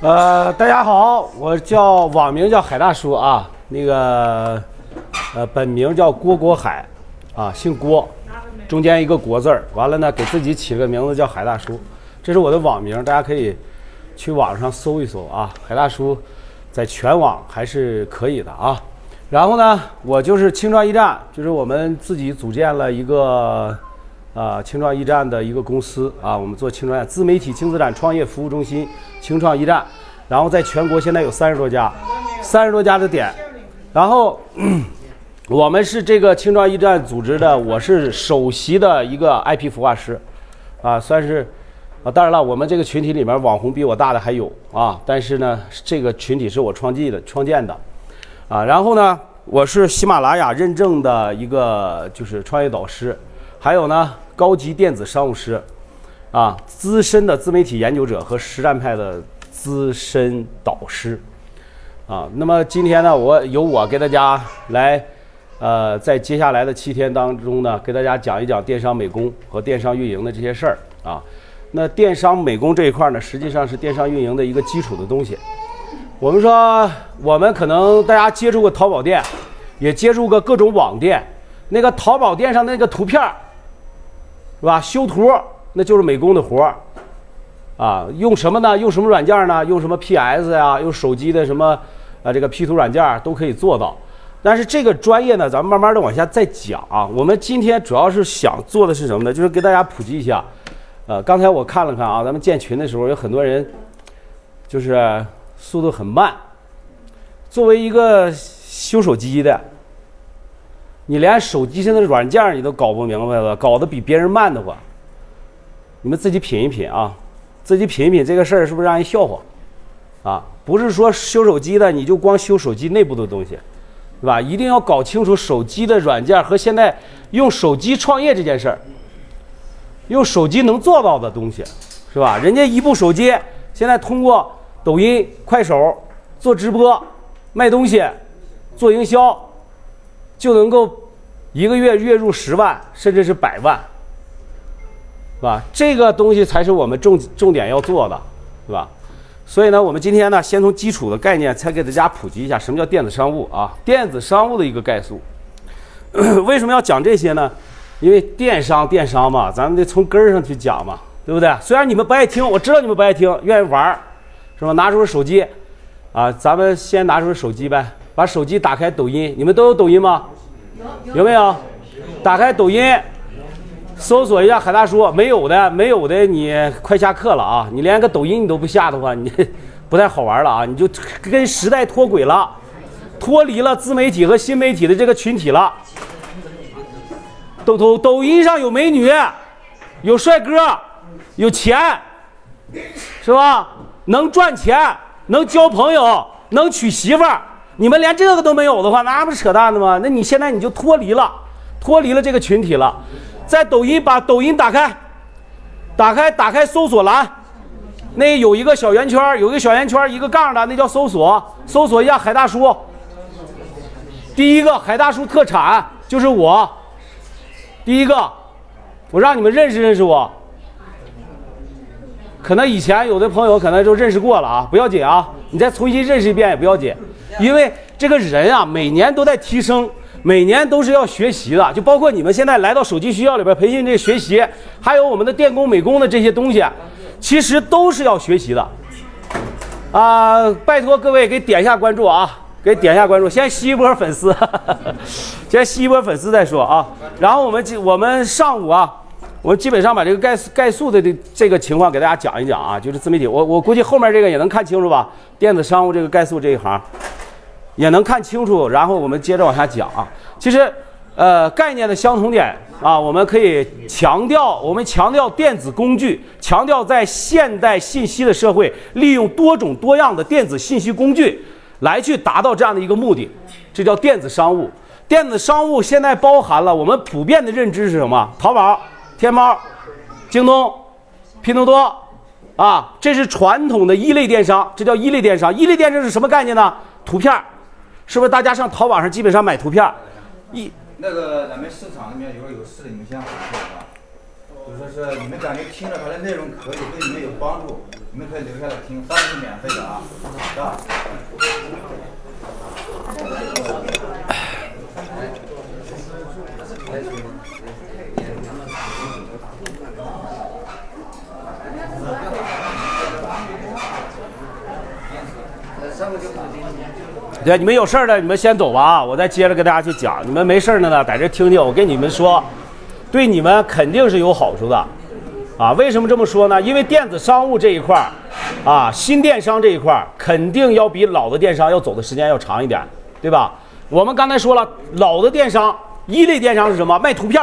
呃，大家好，我叫网名叫海大叔啊，那个呃本名叫郭国海，啊，姓郭，中间一个国字儿，完了呢给自己起个名字叫海大叔，这是我的网名，大家可以去网上搜一搜啊，海大叔在全网还是可以的啊。然后呢，我就是青创驿站，就是我们自己组建了一个啊青创驿站的一个公司啊，我们做青创自媒体轻资产创业服务中心青创驿站，然后在全国现在有三十多家，三十多家的点，然后我们是这个青创驿站组织的，我是首席的一个 IP 孵化师，啊，算是啊，当然了，我们这个群体里面网红比我大的还有啊，但是呢，这个群体是我创建的创建的。啊，然后呢，我是喜马拉雅认证的一个就是创业导师，还有呢高级电子商务师，啊，资深的自媒体研究者和实战派的资深导师，啊，那么今天呢，我由我给大家来，呃，在接下来的七天当中呢，给大家讲一讲电商美工和电商运营的这些事儿啊。那电商美工这一块呢，实际上是电商运营的一个基础的东西。我们说，我们可能大家接触过淘宝店，也接触过各种网店。那个淘宝店上那个图片儿，是吧？修图那就是美工的活儿，啊，用什么呢？用什么软件呢？用什么 PS 呀？用手机的什么啊？这个 P 图软件都可以做到。但是这个专业呢，咱们慢慢的往下再讲啊。我们今天主要是想做的是什么呢？就是给大家普及一下。呃，刚才我看了看啊，咱们建群的时候有很多人，就是。速度很慢。作为一个修手机的，你连手机上的软件你都搞不明白了，搞得比别人慢的话，你们自己品一品啊，自己品一品这个事儿是不是让人笑话？啊，不是说修手机的你就光修手机内部的东西，是吧？一定要搞清楚手机的软件和现在用手机创业这件事儿，用手机能做到的东西，是吧？人家一部手机现在通过。抖音、快手做直播、卖东西、做营销，就能够一个月月入十万，甚至是百万，是吧？这个东西才是我们重重点要做的，是吧？所以呢，我们今天呢，先从基础的概念，才给大家普及一下什么叫电子商务啊？电子商务的一个概述。为什么要讲这些呢？因为电商电商嘛，咱们得从根儿上去讲嘛，对不对？虽然你们不爱听，我知道你们不爱听，愿意玩儿。是吧？拿出手机，啊，咱们先拿出手机呗，把手机打开抖音，你们都有抖音吗？有，没有？打开抖音，搜索一下海大叔，没有的，没有的，你快下课了啊！你连个抖音你都不下的话，你 不太好玩了啊！你就跟时代脱轨了，脱离了自媒体和新媒体的这个群体了。抖抖抖音上有美女，有帅哥，有钱，是吧？能赚钱，能交朋友，能娶媳妇儿，你们连这个都没有的话，那不是扯淡的吗？那你现在你就脱离了，脱离了这个群体了。在抖音把抖音打开，打开打开搜索栏，那有一个小圆圈，有一个小圆圈一个杠的，那叫搜索，搜索一下海大叔。第一个海大叔特产就是我，第一个，我让你们认识认识我。可能以前有的朋友可能就认识过了啊，不要紧啊，你再重新认识一遍也不要紧，因为这个人啊，每年都在提升，每年都是要学习的，就包括你们现在来到手机学校里边培训这个学习，还有我们的电工美工的这些东西，其实都是要学习的，啊，拜托各位给点一下关注啊，给点一下关注，先吸一波粉丝，先吸一波粉丝再说啊，然后我们我们上午啊。我基本上把这个概概述的这这个情况给大家讲一讲啊，就是自媒体，我我估计后面这个也能看清楚吧？电子商务这个概述这一行也能看清楚，然后我们接着往下讲啊。其实，呃，概念的相同点啊，我们可以强调，我们强调电子工具，强调在现代信息的社会，利用多种多样的电子信息工具来去达到这样的一个目的，这叫电子商务。电子商务现在包含了我们普遍的认知是什么？淘宝。天猫、京东、拼多多，啊，这是传统的一类电商，这叫一类电商。一类电商是什么概念呢？图片，是不是大家上淘宝上基本上买图片？一那个咱们市场里面有有事，你们先回复啊。就说是你们感觉听着它的内容可以，对你们有帮助，你们可以留下来听，当然是免费的啊，是吧？对，你们有事儿的，你们先走吧啊！我再接着跟大家去讲。你们没事儿的呢，在这听听。我跟你们说，对你们肯定是有好处的，啊，为什么这么说呢？因为电子商务这一块儿，啊，新电商这一块儿肯定要比老的电商要走的时间要长一点，对吧？我们刚才说了，老的电商，一类电商是什么？卖图片，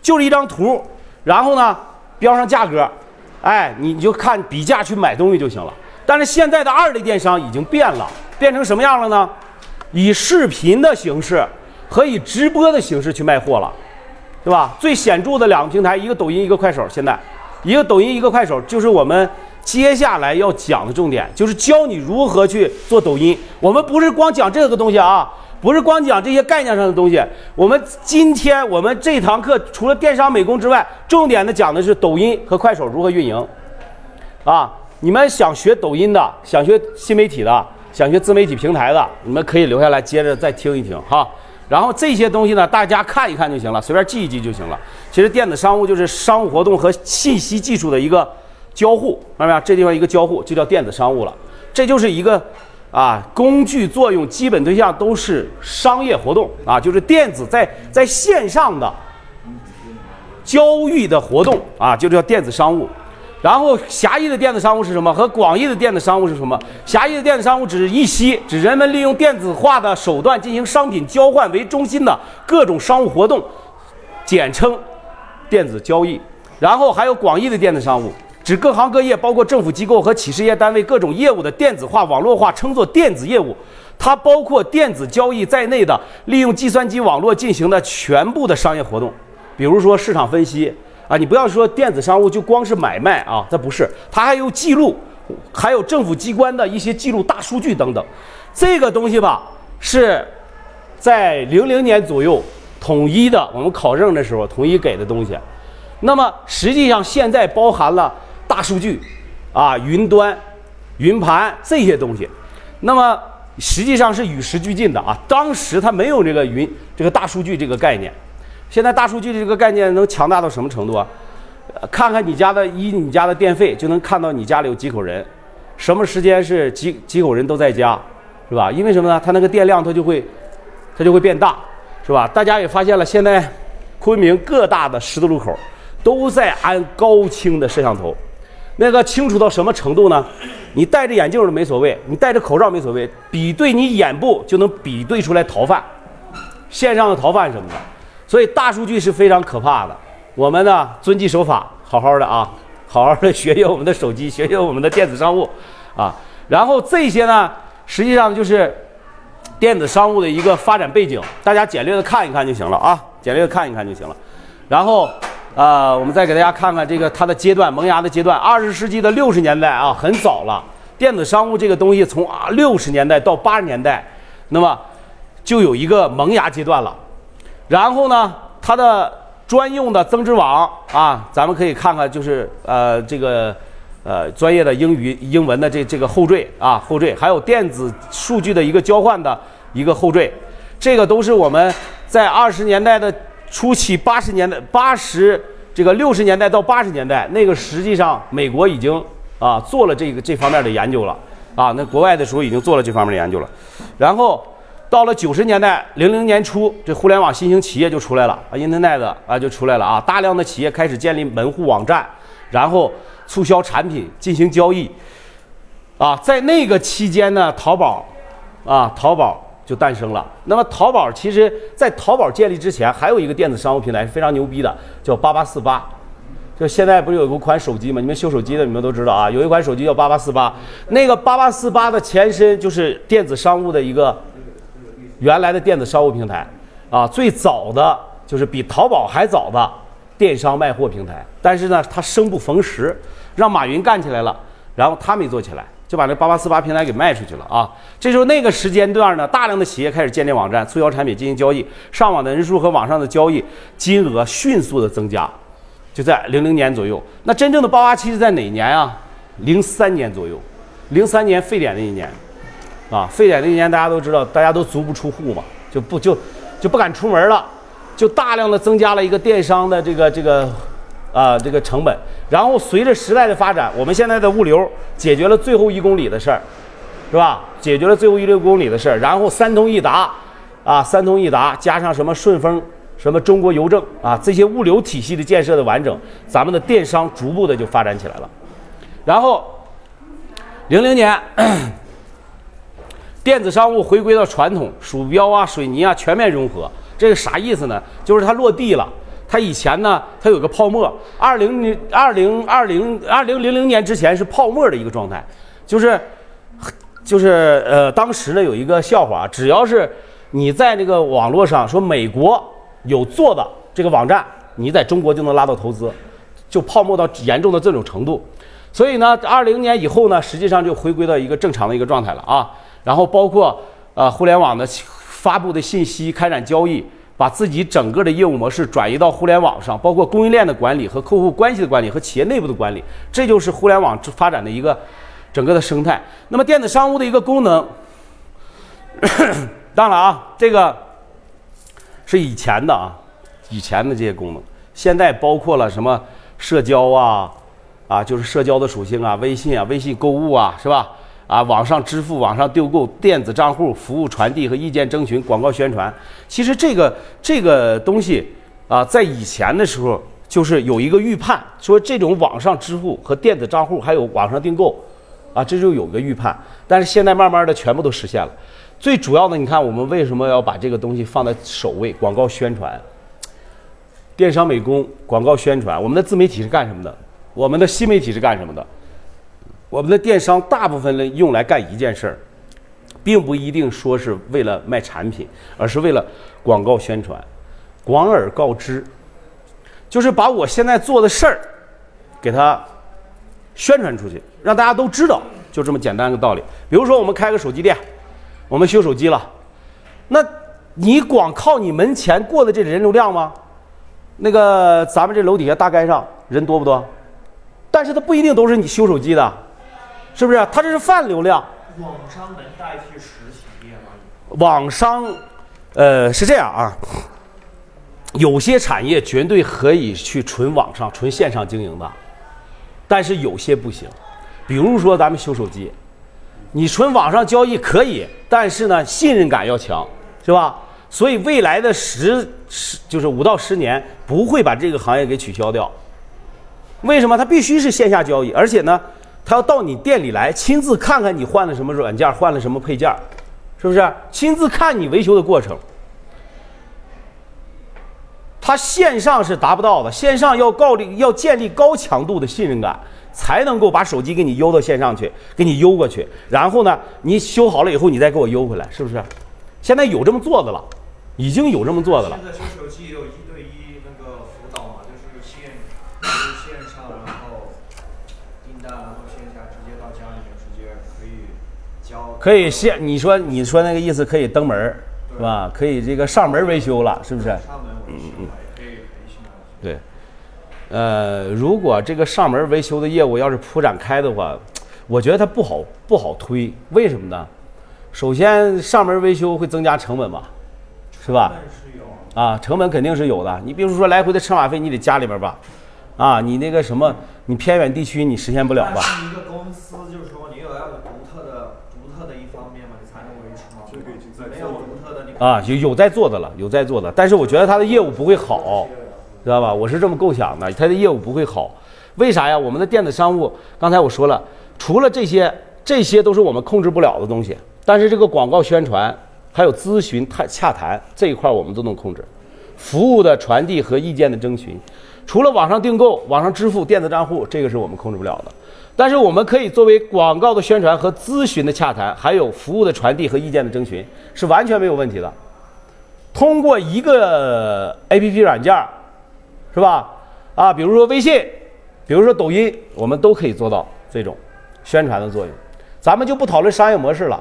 就是一张图，然后呢标上价格，哎，你你就看比价去买东西就行了。但是现在的二类电商已经变了，变成什么样了呢？以视频的形式和以直播的形式去卖货了，对吧？最显著的两个平台，一个抖音，一个快手。现在，一个抖音，一个快手，就是我们接下来要讲的重点，就是教你如何去做抖音。我们不是光讲这个东西啊，不是光讲这些概念上的东西。我们今天我们这堂课除了电商美工之外，重点的讲的是抖音和快手如何运营，啊。你们想学抖音的，想学新媒体的，想学自媒体平台的，你们可以留下来接着再听一听哈。然后这些东西呢，大家看一看就行了，随便记一记就行了。其实电子商务就是商务活动和信息技术的一个交互，看到没有？这地方一个交互就叫电子商务了。这就是一个啊，工具作用基本对象都是商业活动啊，就是电子在在线上的交易的活动啊，就叫电子商务。然后狭义的电子商务是什么？和广义的电子商务是什么？狭义的电子商务指一息，指人们利用电子化的手段进行商品交换为中心的各种商务活动，简称电子交易。然后还有广义的电子商务，指各行各业，包括政府机构和企事业单位各种业务的电子化、网络化，称作电子业务。它包括电子交易在内的利用计算机网络进行的全部的商业活动，比如说市场分析。啊，你不要说电子商务就光是买卖啊，它不是，它还有记录，还有政府机关的一些记录、大数据等等。这个东西吧，是在零零年左右统一的，我们考证的时候统一给的东西。那么实际上现在包含了大数据啊、云端、云盘这些东西。那么实际上是与时俱进的啊，当时它没有这个云、这个大数据这个概念。现在大数据的这个概念能强大到什么程度啊？看看你家的依你家的电费，就能看到你家里有几口人，什么时间是几几口人都在家，是吧？因为什么呢？它那个电量它就会，它就会变大，是吧？大家也发现了，现在昆明各大的十字路口都在安高清的摄像头，那个清楚到什么程度呢？你戴着眼镜都没所谓，你戴着口罩没所谓，比对你眼部就能比对出来逃犯，线上的逃犯什么的。所以大数据是非常可怕的，我们呢遵纪守法，好好的啊，好好的学学我们的手机，学学我们的电子商务，啊，然后这些呢，实际上就是电子商务的一个发展背景，大家简略的看一看就行了啊，简略的看一看就行了。然后，呃，我们再给大家看看这个它的阶段，萌芽的阶段，二十世纪的六十年代啊，很早了，电子商务这个东西从啊六十年代到八十年代，那么就有一个萌芽阶段了。然后呢，它的专用的增值网啊，咱们可以看看，就是呃这个呃专业的英语英文的这这个后缀啊后缀，还有电子数据的一个交换的一个后缀，这个都是我们在二十年代的初期，八十年代八十这个六十年代到八十年代，那个实际上美国已经啊做了这个这方面的研究了啊，那国外的时候已经做了这方面的研究了，然后。到了九十年代零零年初，这互联网新型企业就出来了啊，Internet 啊就出来了啊，大量的企业开始建立门户网站，然后促销产品进行交易，啊，在那个期间呢，淘宝啊，淘宝就诞生了。那么淘宝其实，在淘宝建立之前，还有一个电子商务平台是非常牛逼的，叫八八四八。就现在不是有一款手机吗？你们修手机的你们都知道啊，有一款手机叫八八四八，那个八八四八的前身就是电子商务的一个。原来的电子商务平台，啊，最早的就是比淘宝还早的电商卖货平台，但是呢，它生不逢时，让马云干起来了，然后他没做起来，就把这八八四八平台给卖出去了啊。这时候那个时间段呢，大量的企业开始建立网站，促销产品进行交易，上网的人数和网上的交易金额迅速的增加，就在零零年左右。那真正的爆发期是在哪年啊？零三年左右，零三年非典那一年，啊，非典那年大家都知道，大家都足不出户嘛，就不就就不敢出门了，就大量的增加了一个电商的这个这个啊这个成本。然后随着时代的发展，我们现在的物流解决了最后一公里的事儿，是吧？解决了最后一六公里的事儿。然后三通一达，啊，三通一达加上什么顺丰、什么中国邮政啊，这些物流体系的建设的完整，咱们的电商逐步的就发展起来了。然后零零年，电子商务回归到传统，鼠标啊、水泥啊全面融合。这个啥意思呢？就是它落地了。它以前呢，它有个泡沫。二零零二零二零二零零零年之前是泡沫的一个状态，就是就是呃，当时呢有一个笑话，只要是你在那个网络上说美国有做的这个网站，你在中国就能拉到投资，就泡沫到严重的这种程度。所以呢，二零年以后呢，实际上就回归到一个正常的一个状态了啊。然后包括呃互联网的发布的信息、开展交易。把自己整个的业务模式转移到互联网上，包括供应链的管理和客户关系的管理和企业内部的管理，这就是互联网发展的一个整个的生态。那么电子商务的一个功能，当然啊，这个是以前的啊，以前的这些功能，现在包括了什么社交啊，啊，就是社交的属性啊，微信啊，微信购物啊，是吧？啊，网上支付、网上订购、电子账户、服务传递和意见征询、广告宣传，其实这个这个东西啊，在以前的时候就是有一个预判，说这种网上支付和电子账户还有网上订购，啊，这就有个预判。但是现在慢慢的全部都实现了。最主要的，你看我们为什么要把这个东西放在首位？广告宣传、电商美工、广告宣传，我们的自媒体是干什么的？我们的新媒体是干什么的？我们的电商大部分用来干一件事儿，并不一定说是为了卖产品，而是为了广告宣传、广而告之，就是把我现在做的事儿给它宣传出去，让大家都知道，就这么简单个道理。比如说，我们开个手机店，我们修手机了，那你光靠你门前过的这人流量吗？那个咱们这楼底下大街上人多不多？但是它不一定都是你修手机的。是不是？它这是泛流量。网商能代替实体店吗？网商，呃，是这样啊。有些产业绝对可以去纯网上、纯线上经营的，但是有些不行。比如说咱们修手机，你纯网上交易可以，但是呢，信任感要强，是吧？所以未来的十十就是五到十年不会把这个行业给取消掉。为什么？它必须是线下交易，而且呢？他要到你店里来，亲自看看你换了什么软件，换了什么配件，是不是？亲自看你维修的过程。他线上是达不到的，线上要高立要建立高强度的信任感，才能够把手机给你邮到线上去，给你邮过去。然后呢，你修好了以后，你再给我邮回来，是不是？现在有这么做的了，已经有这么做的了。现在修手机有一对一那个辅导嘛，就是线线上，然后订单，然后线下直接到家里面直接可以交。可以先，你说你说那个意思可以登门是吧？可以这个上门维修了，是不是？上门维修嘛，也可以培训啊。对，呃，如果这个上门维修的业务要是铺展开的话，我觉得它不好不好推。为什么呢？首先，上门维修会增加成本嘛，是吧？是有。啊，成本肯定是有的。你比如说来回的车马费，你得家里边吧，啊，你那个什么，你偏远地区你实现不了吧？但是一个公司就是说你有要有独特的独特的一方面嘛，你才能维持嘛。这个已经在没有独特的你啊，有有在做的了，有在做的，但是我觉得他的业务不会好，知道吧？我是这么构想的，他的业务不会好，为啥呀？我们的电子商务，刚才我说了，除了这些，这些都是我们控制不了的东西，但是这个广告宣传，还有咨询、谈洽谈这一块，我们都能控制，服务的传递和意见的征询，除了网上订购、网上支付、电子账户，这个是我们控制不了的。但是我们可以作为广告的宣传和咨询的洽谈，还有服务的传递和意见的征询，是完全没有问题的。通过一个 A P P 软件，是吧？啊，比如说微信，比如说抖音，我们都可以做到这种宣传的作用。咱们就不讨论商业模式了，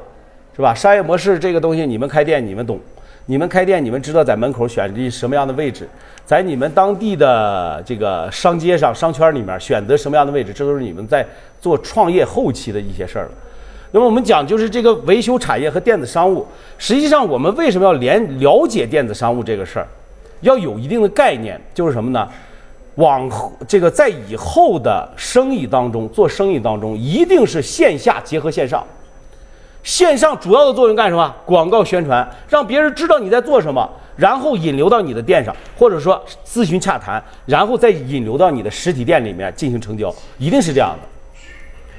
是吧？商业模式这个东西，你们开店你们懂。你们开店，你们知道在门口选择什么样的位置，在你们当地的这个商街上、商圈里面选择什么样的位置，这都是你们在做创业后期的一些事儿了。那么我们讲就是这个维修产业和电子商务，实际上我们为什么要连了解电子商务这个事儿，要有一定的概念，就是什么呢？往后这个在以后的生意当中，做生意当中一定是线下结合线上。线上主要的作用干什么？广告宣传，让别人知道你在做什么，然后引流到你的店上，或者说咨询洽谈，然后再引流到你的实体店里面进行成交，一定是这样的。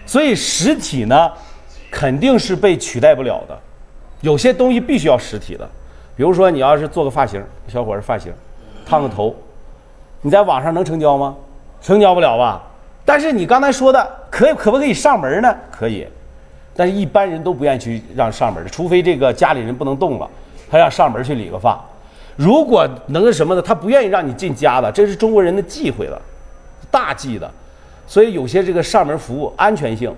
所以实体呢，肯定是被取代不了的。有些东西必须要实体的，比如说你要是做个发型，小伙儿发型，烫个头，你在网上能成交吗？成交不了吧？但是你刚才说的，可可不可以上门呢？可以。但是一般人都不愿意去让上门的，除非这个家里人不能动了，他让上门去理个发。如果能个什么的，他不愿意让你进家的，这是中国人的忌讳了，大忌的。所以有些这个上门服务安全性，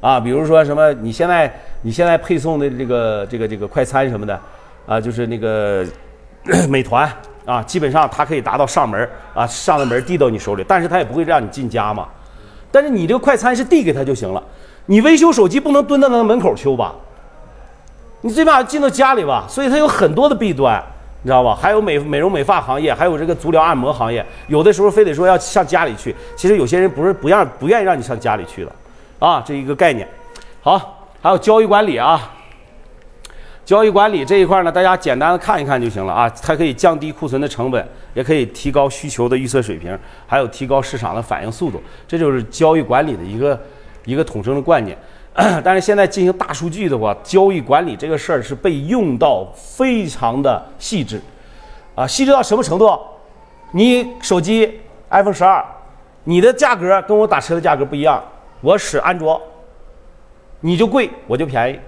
啊，比如说什么，你现在你现在配送的这个这个这个快餐什么的，啊，就是那个 美团啊，基本上它可以达到上门啊，上了门递到你手里，但是他也不会让你进家嘛。但是你这个快餐是递给他就行了。你维修手机不能蹲在那门口修吧？你最起码进到家里吧，所以它有很多的弊端，你知道吧？还有美美容美发行业，还有这个足疗按摩行业，有的时候非得说要上家里去，其实有些人不是不让不愿意让你上家里去的，啊，这一个概念。好，还有交易管理啊，交易管理这一块呢，大家简单的看一看就行了啊，它可以降低库存的成本，也可以提高需求的预测水平，还有提高市场的反应速度，这就是交易管理的一个。一个统称的观念，但是现在进行大数据的话，交易管理这个事儿是被用到非常的细致，啊，细致到什么程度？你手机 iPhone 十二，你的价格跟我打车的价格不一样，我使安卓，你就贵，我就便宜，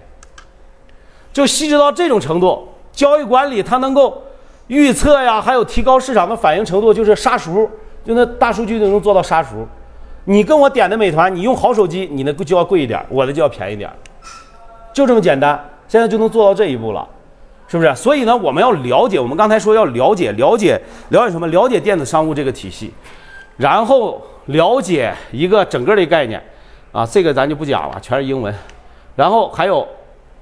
就细致到这种程度。交易管理它能够预测呀，还有提高市场的反应程度，就是杀熟，就那大数据就能做到杀熟。你跟我点的美团，你用好手机，你的就要贵一点，我的就要便宜点，就这么简单。现在就能做到这一步了，是不是？所以呢，我们要了解，我们刚才说要了解，了解，了解什么？了解电子商务这个体系，然后了解一个整个的概念，啊，这个咱就不讲了，全是英文。然后还有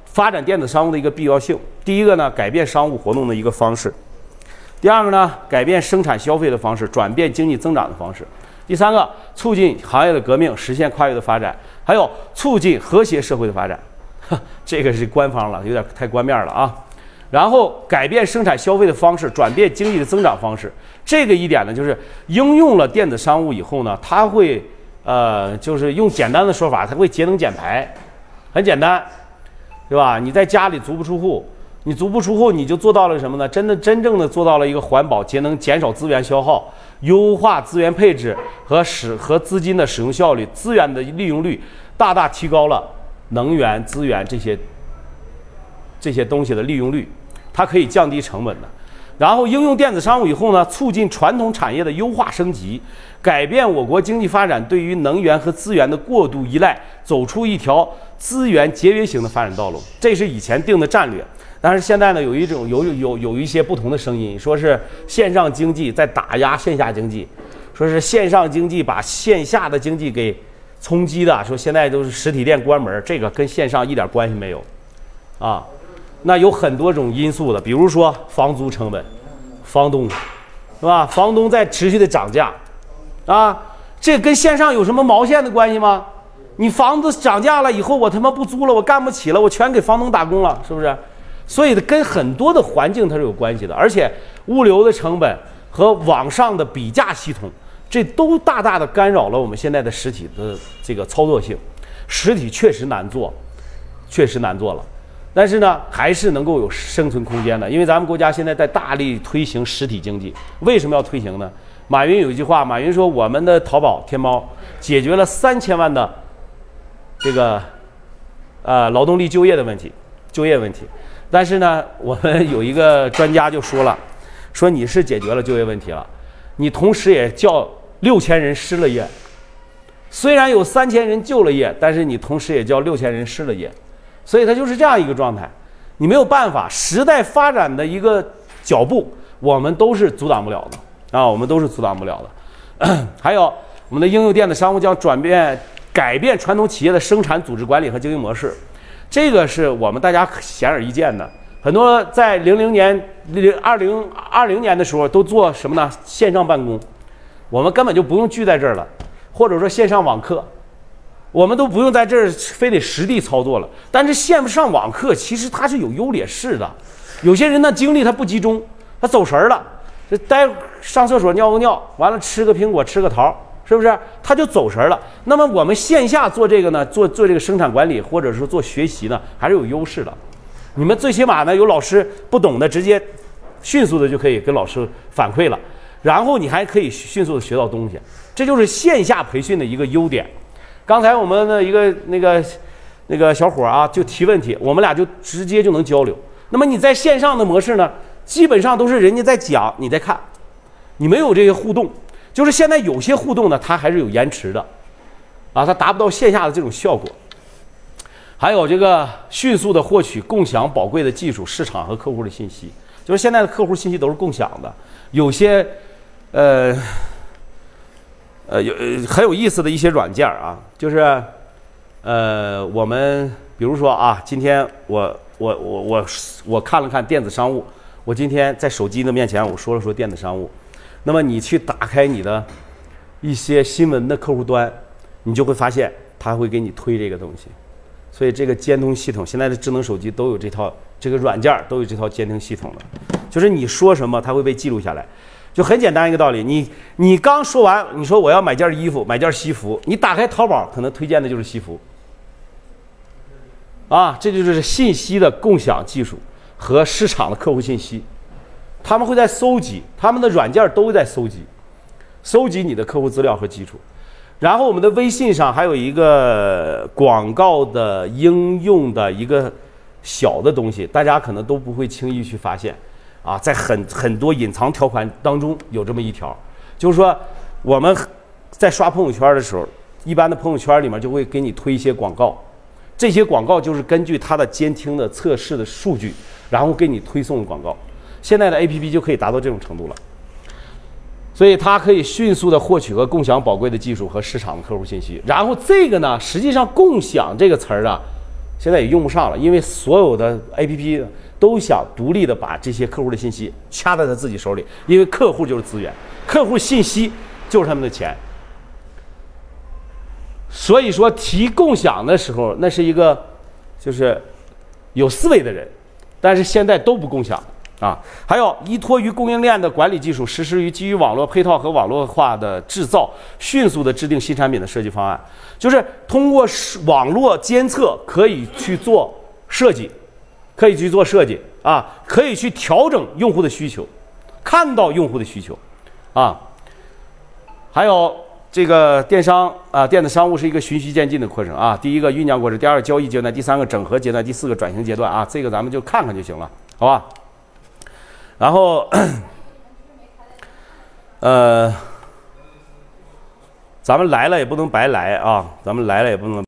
发展电子商务的一个必要性。第一个呢，改变商务活动的一个方式；第二个呢，改变生产消费的方式，转变经济增长的方式。第三个，促进行业的革命，实现跨越的发展，还有促进和谐社会的发展，这个是官方了，有点太官面了啊。然后改变生产消费的方式，转变经济的增长方式，这个一点呢，就是应用了电子商务以后呢，它会呃，就是用简单的说法，它会节能减排，很简单，对吧？你在家里足不出户，你足不出户，你就做到了什么呢？真的真正的做到了一个环保、节能、减少资源消耗。优化资源配置和使和资金的使用效率，资源的利用率大大提高了能源资源这些这些东西的利用率，它可以降低成本的。然后应用电子商务以后呢，促进传统产业的优化升级，改变我国经济发展对于能源和资源的过度依赖，走出一条资源节约型的发展道路。这是以前定的战略。但是现在呢，有一种有有有一些不同的声音，说是线上经济在打压线下经济，说是线上经济把线下的经济给冲击的，说现在都是实体店关门，这个跟线上一点关系没有，啊，那有很多种因素的，比如说房租成本，房东，是吧？房东在持续的涨价，啊，这跟线上有什么毛线的关系吗？你房子涨价了以后，我他妈不租了，我干不起了，我全给房东打工了，是不是？所以跟很多的环境它是有关系的，而且物流的成本和网上的比价系统，这都大大的干扰了我们现在的实体的这个操作性。实体确实难做，确实难做了，但是呢，还是能够有生存空间的。因为咱们国家现在在大力推行实体经济，为什么要推行呢？马云有一句话，马云说：“我们的淘宝、天猫解决了三千万的这个呃劳动力就业的问题，就业问题。”但是呢，我们有一个专家就说了，说你是解决了就业问题了，你同时也叫六千人失了业。虽然有三千人就了业，但是你同时也叫六千人失了业，所以它就是这样一个状态。你没有办法，时代发展的一个脚步，我们都是阻挡不了的啊，我们都是阻挡不了的。还有我们的应用电子商务将转变改变传统企业的生产组织管理和经营模式，这个是我们大家显而易见的。很多在零零年、零二零二零年的时候都做什么呢？线上办公，我们根本就不用聚在这儿了，或者说线上网课。我们都不用在这儿非得实地操作了，但是线上网课其实它是有优劣势的。有些人呢精力他不集中，他走神儿了，这待上厕所尿个尿，完了吃个苹果吃个桃，是不是？他就走神了。那么我们线下做这个呢，做做这个生产管理或者说做学习呢，还是有优势的。你们最起码呢有老师不懂的，直接迅速的就可以跟老师反馈了，然后你还可以迅速的学到东西，这就是线下培训的一个优点。刚才我们的一个那个那个小伙啊，就提问题，我们俩就直接就能交流。那么你在线上的模式呢，基本上都是人家在讲，你在看，你没有这些互动。就是现在有些互动呢，它还是有延迟的，啊，它达不到线下的这种效果。还有这个迅速的获取、共享宝贵的技术、市场和客户的信息，就是现在的客户信息都是共享的，有些呃。呃，有很有意思的一些软件啊，就是，呃，我们比如说啊，今天我我我我我看了看电子商务，我今天在手机的面前我说了说电子商务，那么你去打开你的一些新闻的客户端，你就会发现它会给你推这个东西，所以这个监听系统现在的智能手机都有这套这个软件都有这套监听系统的，就是你说什么它会被记录下来。就很简单一个道理，你你刚说完，你说我要买件衣服，买件西服，你打开淘宝，可能推荐的就是西服。啊，这就是信息的共享技术和市场的客户信息，他们会在搜集，他们的软件都在搜集，搜集你的客户资料和基础。然后我们的微信上还有一个广告的应用的一个小的东西，大家可能都不会轻易去发现。啊，在很很多隐藏条款当中有这么一条，就是说我们在刷朋友圈的时候，一般的朋友圈里面就会给你推一些广告，这些广告就是根据它的监听的测试的数据，然后给你推送广告。现在的 APP 就可以达到这种程度了，所以它可以迅速的获取和共享宝贵的技术和市场的客户信息。然后这个呢，实际上“共享”这个词儿啊，现在也用不上了，因为所有的 APP。都想独立的把这些客户的信息掐在他自己手里，因为客户就是资源，客户信息就是他们的钱。所以说提共享的时候，那是一个就是有思维的人，但是现在都不共享啊。还有依托于供应链的管理技术，实施于基于网络配套和网络化的制造，迅速的制定新产品的设计方案，就是通过网络监测可以去做设计。可以去做设计啊，可以去调整用户的需求，看到用户的需求，啊，还有这个电商啊，电子商务是一个循序渐进的过程啊。第一个酝酿过程，第二个交易阶段，第三个整合阶段，第四个转型阶段啊。这个咱们就看看就行了，好吧？然后，呃，咱们来了也不能白来啊，咱们来了也不能。